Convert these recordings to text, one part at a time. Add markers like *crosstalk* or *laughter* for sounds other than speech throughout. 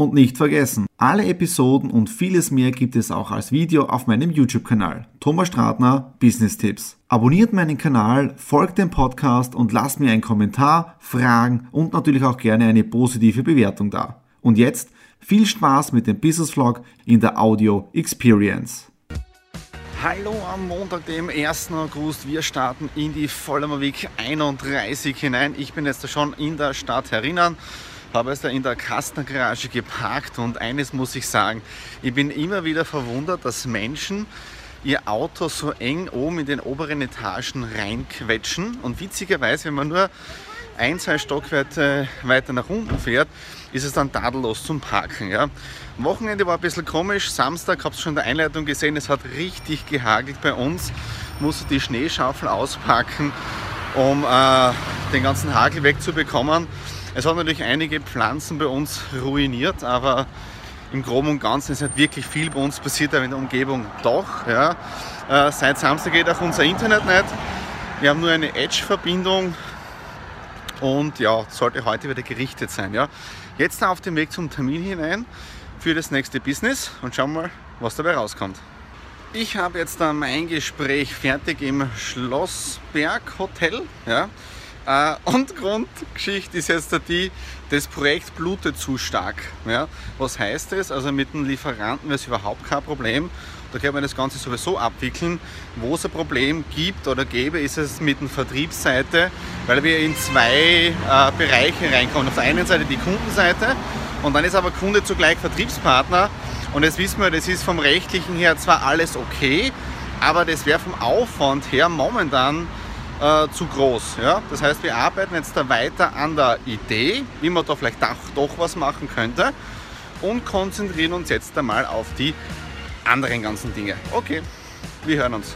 Und nicht vergessen, alle Episoden und vieles mehr gibt es auch als Video auf meinem YouTube-Kanal. Thomas Stratner, Business Tipps. Abonniert meinen Kanal, folgt dem Podcast und lasst mir einen Kommentar, Fragen und natürlich auch gerne eine positive Bewertung da. Und jetzt viel Spaß mit dem Business Vlog in der Audio Experience. Hallo am Montag, dem 1. August. Wir starten in die Vollmer Week 31 hinein. Ich bin jetzt schon in der Stadt herinnen habe es da in der Kastner Garage geparkt und eines muss ich sagen, ich bin immer wieder verwundert, dass Menschen ihr Auto so eng oben in den oberen Etagen reinquetschen und witzigerweise, wenn man nur ein, zwei Stockwerke weiter nach unten fährt, ist es dann tadellos zum Parken. Ja. Wochenende war ein bisschen komisch. Samstag, habe es schon in der Einleitung gesehen, es hat richtig gehagelt bei uns. Musste die Schneeschaufel auspacken, um äh, den ganzen Hagel wegzubekommen. Es hat natürlich einige Pflanzen bei uns ruiniert, aber im Groben und Ganzen ist nicht wirklich viel bei uns passiert, aber in der Umgebung doch. Ja. Äh, seit Samstag geht auch unser Internet nicht. Wir haben nur eine Edge-Verbindung und ja, sollte heute wieder gerichtet sein. Ja. Jetzt auf dem Weg zum Termin hinein für das nächste Business und schauen mal, was dabei rauskommt. Ich habe jetzt mein Gespräch fertig im Schlossberg Hotel. Ja. Äh, und Grundgeschichte ist jetzt die, das Projekt blutet zu stark. Ja? Was heißt das? Also mit dem Lieferanten wäre es überhaupt kein Problem. Da können wir das Ganze sowieso abwickeln. Wo es ein Problem gibt oder gäbe, ist es mit der Vertriebsseite, weil wir in zwei äh, Bereiche reinkommen. Auf der einen Seite die Kundenseite und dann ist aber Kunde zugleich Vertriebspartner. Und jetzt wissen wir, das ist vom rechtlichen her zwar alles okay, aber das wäre vom Aufwand her momentan äh, zu groß. Ja? Das heißt, wir arbeiten jetzt da weiter an der Idee, wie man da vielleicht auch, doch was machen könnte und konzentrieren uns jetzt einmal auf die anderen ganzen Dinge. Okay, wir hören uns.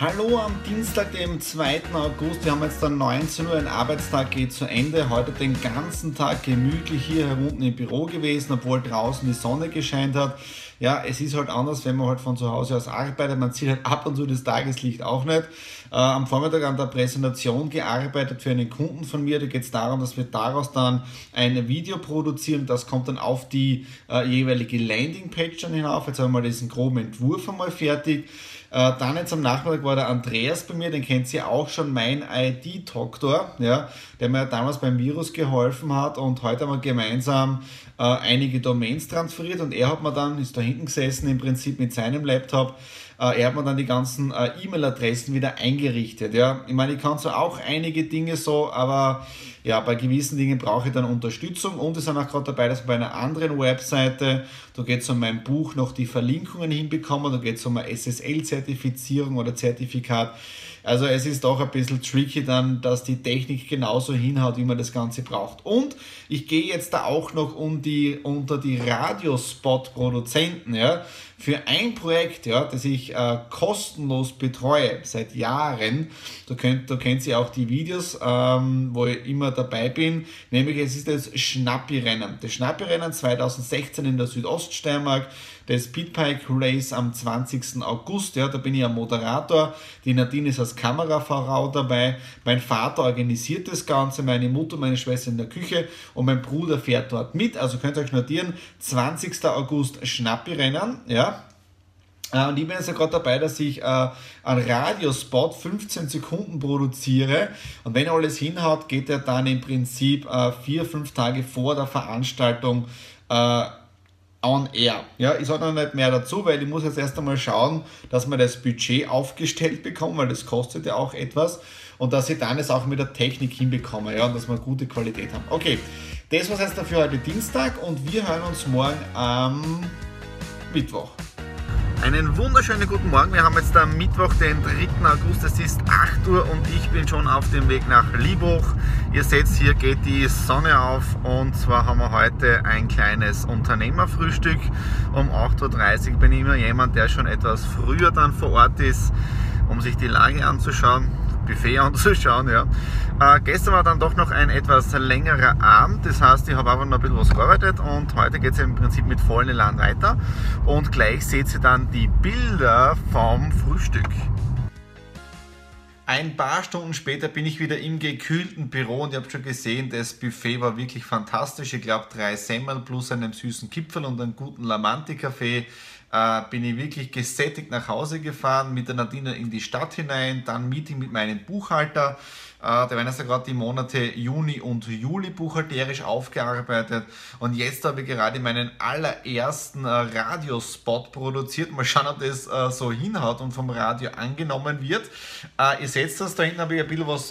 Hallo am Dienstag, dem 2. August. Wir haben jetzt dann 19 Uhr, ein Arbeitstag geht zu Ende. Heute den ganzen Tag gemütlich hier herunten im Büro gewesen, obwohl draußen die Sonne gescheint hat. Ja, es ist halt anders, wenn man halt von zu Hause aus arbeitet. Man sieht halt ab und zu das Tageslicht auch nicht. Äh, am Vormittag an der Präsentation gearbeitet für einen Kunden von mir. Da geht es darum, dass wir daraus dann ein Video produzieren. Das kommt dann auf die äh, jeweilige Landingpage dann hinauf. Jetzt haben wir mal diesen groben Entwurf einmal fertig. Äh, dann jetzt am Nachmittag war der Andreas bei mir, den kennt ihr auch schon, mein ID-Doktor, ja, der mir damals beim Virus geholfen hat und heute haben wir gemeinsam äh, einige Domains transferiert und er hat mir dann, ist da hinten gesessen im Prinzip mit seinem Laptop, äh, er hat mir dann die ganzen äh, E-Mail-Adressen wieder eingerichtet. Ja. Ich meine, ich kann so auch einige Dinge so, aber ja, bei gewissen Dingen brauche ich dann Unterstützung und es sind auch gerade dabei, dass bei einer anderen Webseite, da geht es um mein Buch, noch die Verlinkungen hinbekommen, da geht es um eine SSL-Zertifizierung oder Zertifikat. Also es ist doch ein bisschen tricky dann, dass die Technik genauso hinhaut, wie man das Ganze braucht. Und ich gehe jetzt da auch noch um die, unter die Radiospot-Produzenten, ja. Für ein Projekt, ja, das ich äh, kostenlos betreue seit Jahren, da könnt, da kennt ihr auch die Videos, ähm, wo ich immer dabei bin, nämlich es ist das Schnappi-Rennen. Das Schnappi-Rennen 2016 in der Südoststeiermark, das Speedbike Race am 20. August, ja, da bin ich ein Moderator, die Nadine ist als Kamerafrau dabei, mein Vater organisiert das Ganze, meine Mutter, meine Schwester in der Küche und mein Bruder fährt dort mit, also könnt ihr euch notieren, 20. August Schnappi-Rennen, ja, äh, und ich bin jetzt ja gerade dabei, dass ich äh, einen Radiospot 15 Sekunden produziere. Und wenn alles hinhaut, geht er dann im Prinzip äh, vier, fünf Tage vor der Veranstaltung äh, on air. Ja, ich sage noch nicht mehr dazu, weil ich muss jetzt erst einmal schauen, dass wir das Budget aufgestellt bekommen, weil das kostet ja auch etwas. Und dass ich dann es auch mit der Technik hinbekomme, ja, und dass wir gute Qualität haben. Okay, das war jetzt dafür heute Dienstag und wir hören uns morgen am Mittwoch. Einen wunderschönen guten Morgen. Wir haben jetzt am Mittwoch, den 3. August. Es ist 8 Uhr und ich bin schon auf dem Weg nach Liebhoch Ihr seht, hier geht die Sonne auf und zwar haben wir heute ein kleines Unternehmerfrühstück. Um 8.30 Uhr bin ich immer jemand, der schon etwas früher dann vor Ort ist, um sich die Lage anzuschauen. Buffet *laughs* anzuschauen. Ja. Äh, gestern war dann doch noch ein etwas längerer Abend, das heißt, ich habe einfach noch ein bisschen was gearbeitet und heute geht es im Prinzip mit vollen Elan weiter. Und gleich seht ihr dann die Bilder vom Frühstück. Ein paar Stunden später bin ich wieder im gekühlten Büro und ihr habt schon gesehen, das Buffet war wirklich fantastisch. Ich glaube, drei Semmel plus einen süßen Kipfel und einen guten Lamanti-Kaffee. Äh, bin ich wirklich gesättigt nach Hause gefahren, mit der Nadine in die Stadt hinein, dann Meeting mit meinem Buchhalter. Äh, da werden jetzt gerade die Monate Juni und Juli buchhalterisch aufgearbeitet. Und jetzt habe ich gerade meinen allerersten äh, Radiospot produziert. Mal schauen, ob das äh, so hinhaut und vom Radio angenommen wird. Ihr seht das, da hinten habe ich ein bisschen was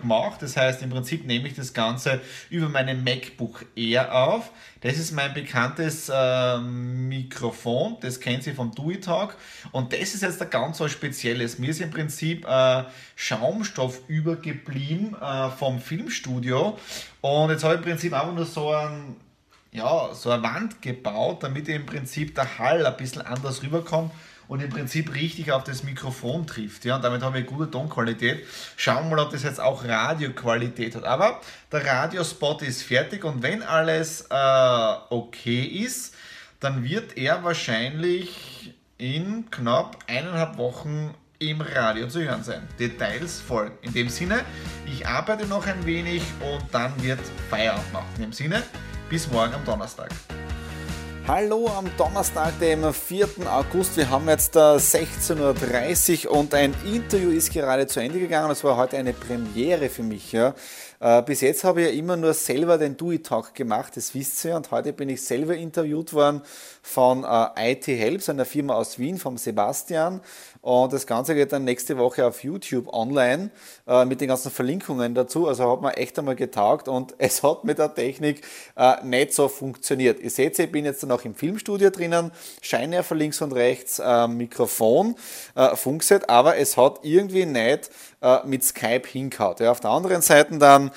gemacht. Das heißt, im Prinzip nehme ich das Ganze über meinen MacBook Air auf. Das ist mein bekanntes äh, Mikrofon, das kennt Sie vom DuiTalk. Und das ist jetzt ein ganz was Spezielles. Mir ist im Prinzip äh, Schaumstoff übergeblieben äh, vom Filmstudio. Und jetzt habe ich im Prinzip einfach nur so ein ja, so eine Wand gebaut, damit im Prinzip der Hall ein bisschen anders rüberkommt und im Prinzip richtig auf das Mikrofon trifft. Ja, und damit haben wir gute Tonqualität. Schauen wir mal, ob das jetzt auch Radioqualität hat. Aber der Radiospot ist fertig und wenn alles äh, okay ist, dann wird er wahrscheinlich in knapp eineinhalb Wochen im Radio zu hören sein. Details folgen. In dem Sinne, ich arbeite noch ein wenig und dann wird Feierabend machen. In dem Sinne, bis morgen am Donnerstag. Hallo am Donnerstag, dem 4. August. Wir haben jetzt 16.30 Uhr und ein Interview ist gerade zu Ende gegangen. Das war heute eine Premiere für mich. Ja. Äh, bis jetzt habe ich ja immer nur selber den Do-It-Talk gemacht, das wisst ihr. Und heute bin ich selber interviewt worden von äh, IT Helps, einer Firma aus Wien, vom Sebastian. Und das Ganze geht dann nächste Woche auf YouTube online äh, mit den ganzen Verlinkungen dazu. Also hat mir echt einmal getaugt und *laughs* es hat mit der Technik nicht so funktioniert. Ihr seht, ich bin jetzt noch im Filmstudio drinnen, Scheinwerfer links und rechts, Mikrofon, äh, Funkset, aber es hat irgendwie nicht mit Skype hingehauen. Ja, auf der anderen Seite dann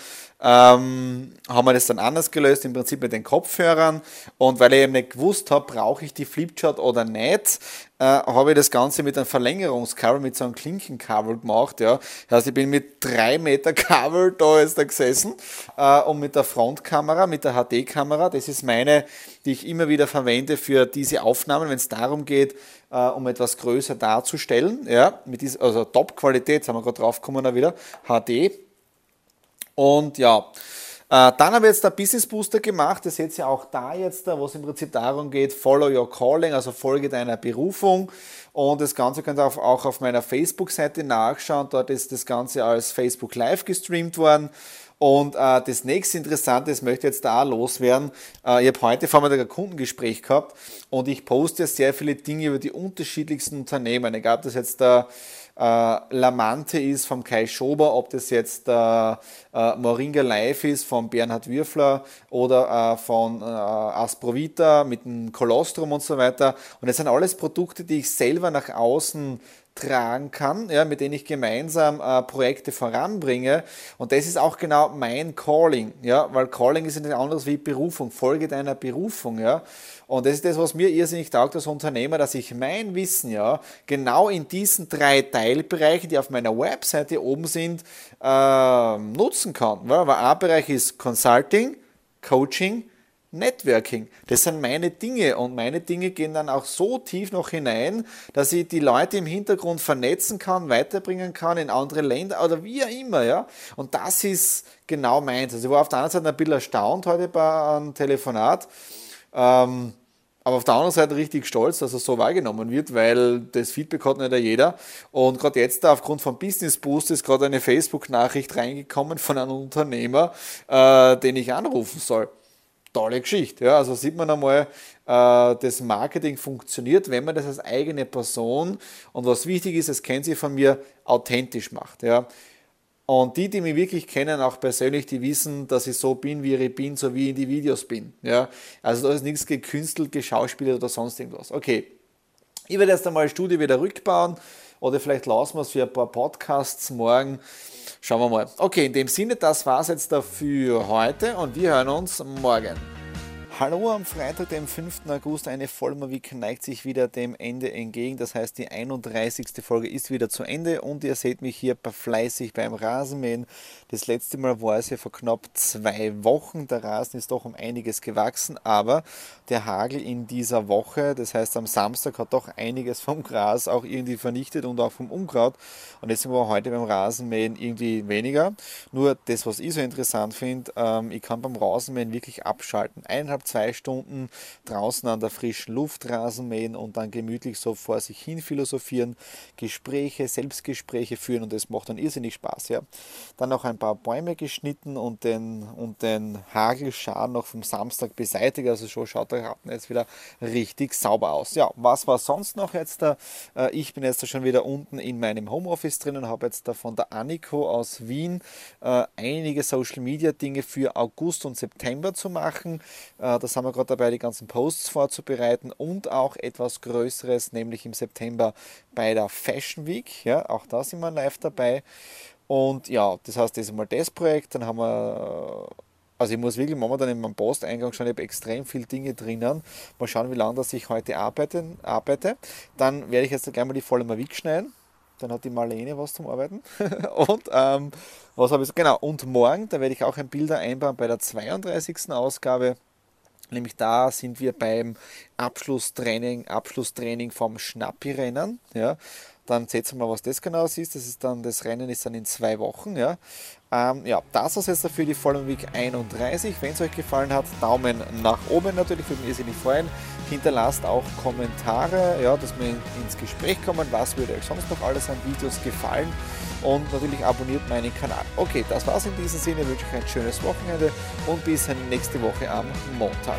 ähm, haben wir das dann anders gelöst, im Prinzip mit den Kopfhörern. Und weil ich eben nicht gewusst habe, brauche ich die Flipchart oder nicht, äh, habe ich das Ganze mit einem Verlängerungskabel, mit so einem Klinkenkabel gemacht. Ja. Das heißt, ich bin mit drei Meter Kabel da jetzt da gesessen äh, und mit der Frontkamera, mit der HD-Kamera, das ist meine, die ich immer wieder verwende für diese Aufnahmen, wenn es darum geht, äh, um etwas größer darzustellen. Ja, mit dieser, also Top-Qualität, haben wir gerade drauf gekommen wieder, HD. Und ja, äh, dann habe ich jetzt der Business Booster gemacht. Das seht ihr auch da jetzt, wo es im Prinzip darum geht, follow your calling, also folge deiner Berufung. Und das Ganze könnt ihr auch auf meiner Facebook-Seite nachschauen. Dort ist das Ganze als Facebook Live gestreamt worden. Und äh, das nächste Interessante, das möchte ich jetzt da loswerden. Äh, ich habe heute vor mir ein Kundengespräch gehabt und ich poste sehr viele Dinge über die unterschiedlichsten Unternehmen. Egal, ob das jetzt der äh, Lamante ist vom Kai Schober, ob das jetzt äh, äh, Moringa Live ist von Bernhard Würfler oder äh, von äh, Asprovita mit dem Kolostrum und so weiter. Und das sind alles Produkte, die ich selber nach außen tragen kann, ja, mit denen ich gemeinsam äh, Projekte voranbringe. Und das ist auch genau mein Calling, ja, weil Calling ist nichts anderes wie Berufung, Folge deiner Berufung, ja. Und das ist das, was mir irrsinnig taugt als Unternehmer, dass ich mein Wissen ja genau in diesen drei Teilbereichen, die auf meiner Webseite oben sind, äh, nutzen kann. Weil ein Bereich ist Consulting, Coaching, Networking. Das sind meine Dinge und meine Dinge gehen dann auch so tief noch hinein, dass ich die Leute im Hintergrund vernetzen kann, weiterbringen kann in andere Länder oder wie auch immer. Ja? Und das ist genau meins. Also ich war auf der einen Seite ein bisschen erstaunt heute bei einem Telefonat. Ähm, aber auf der anderen Seite richtig stolz, dass es so wahrgenommen wird, weil das Feedback hat nicht jeder. Und gerade jetzt aufgrund von Business Boost ist gerade eine Facebook-Nachricht reingekommen von einem Unternehmer, äh, den ich anrufen soll tolle Geschichte. Ja, also sieht man einmal, äh, das Marketing funktioniert, wenn man das als eigene Person und was wichtig ist, das kennen Sie von mir, authentisch macht. Ja. Und die, die mich wirklich kennen, auch persönlich, die wissen, dass ich so bin, wie ich bin, so wie ich in die Videos bin. Ja. Also da ist nichts gekünstelt, geschauspielert oder sonst irgendwas. Okay, ich werde erst einmal die Studie wieder rückbauen oder vielleicht lassen wir es für ein paar Podcasts morgen. Schauen wir mal. Okay, in dem Sinne, das war es jetzt dafür heute und wir hören uns morgen. Hallo am Freitag, dem 5. August. Eine Vollmer-Week neigt sich wieder dem Ende entgegen. Das heißt, die 31. Folge ist wieder zu Ende und ihr seht mich hier fleißig beim Rasenmähen. Das letzte Mal war es ja vor knapp zwei Wochen. Der Rasen ist doch um einiges gewachsen, aber der Hagel in dieser Woche, das heißt am Samstag, hat doch einiges vom Gras auch irgendwie vernichtet und auch vom Unkraut. Und deswegen war heute beim Rasenmähen irgendwie weniger. Nur das, was ich so interessant finde, ähm, ich kann beim Rasenmähen wirklich abschalten. Eineinhalb zwei Stunden draußen an der frischen Luft Rasen mähen und dann gemütlich so vor sich hin philosophieren, Gespräche, Selbstgespräche führen und das macht dann irrsinnig Spaß. Ja. Dann noch ein paar Bäume geschnitten und den, und den Hagelschar noch vom Samstag beseitigt. Also so schaut der Garten jetzt wieder richtig sauber aus. Ja, was war sonst noch jetzt da? Äh, ich bin jetzt schon wieder unten in meinem Homeoffice drin und habe jetzt da von der Aniko aus Wien äh, einige Social Media Dinge für August und September zu machen. Äh, äh, da sind wir gerade dabei, die ganzen Posts vorzubereiten und auch etwas Größeres, nämlich im September bei der Fashion Week. Ja, auch da sind wir live dabei. Und ja, das heißt, das ist mal das Projekt. Dann haben wir, äh, also ich muss wirklich momentan in meinem Posteingang schauen, ich habe extrem viele Dinge drinnen. Mal schauen, wie lange das ich heute arbeite. arbeite. Dann werde ich jetzt gleich mal die volle Week schneiden. Dann hat die Marlene was zum Arbeiten. *laughs* und ähm, was habe ich? Genau, und morgen, da werde ich auch ein Bilder einbauen bei der 32. Ausgabe Nämlich da sind wir beim Abschlusstraining, Abschlusstraining vom Schnappi-Rennen. Ja. Dann setzen wir mal, was das genau ist. Das ist dann, das Rennen ist dann in zwei Wochen. Ja, ähm, ja das ist jetzt dafür die Following Week 31. Wenn es euch gefallen hat, Daumen nach oben natürlich, würde mich irrsinnig freuen. Hinterlasst auch Kommentare, ja, dass wir ins Gespräch kommen. Was würde euch sonst noch alles an Videos gefallen? Und natürlich abonniert meinen Kanal. Okay, das war's in diesem Sinne. Ich wünsche euch ein schönes Wochenende und bis nächste Woche am Montag.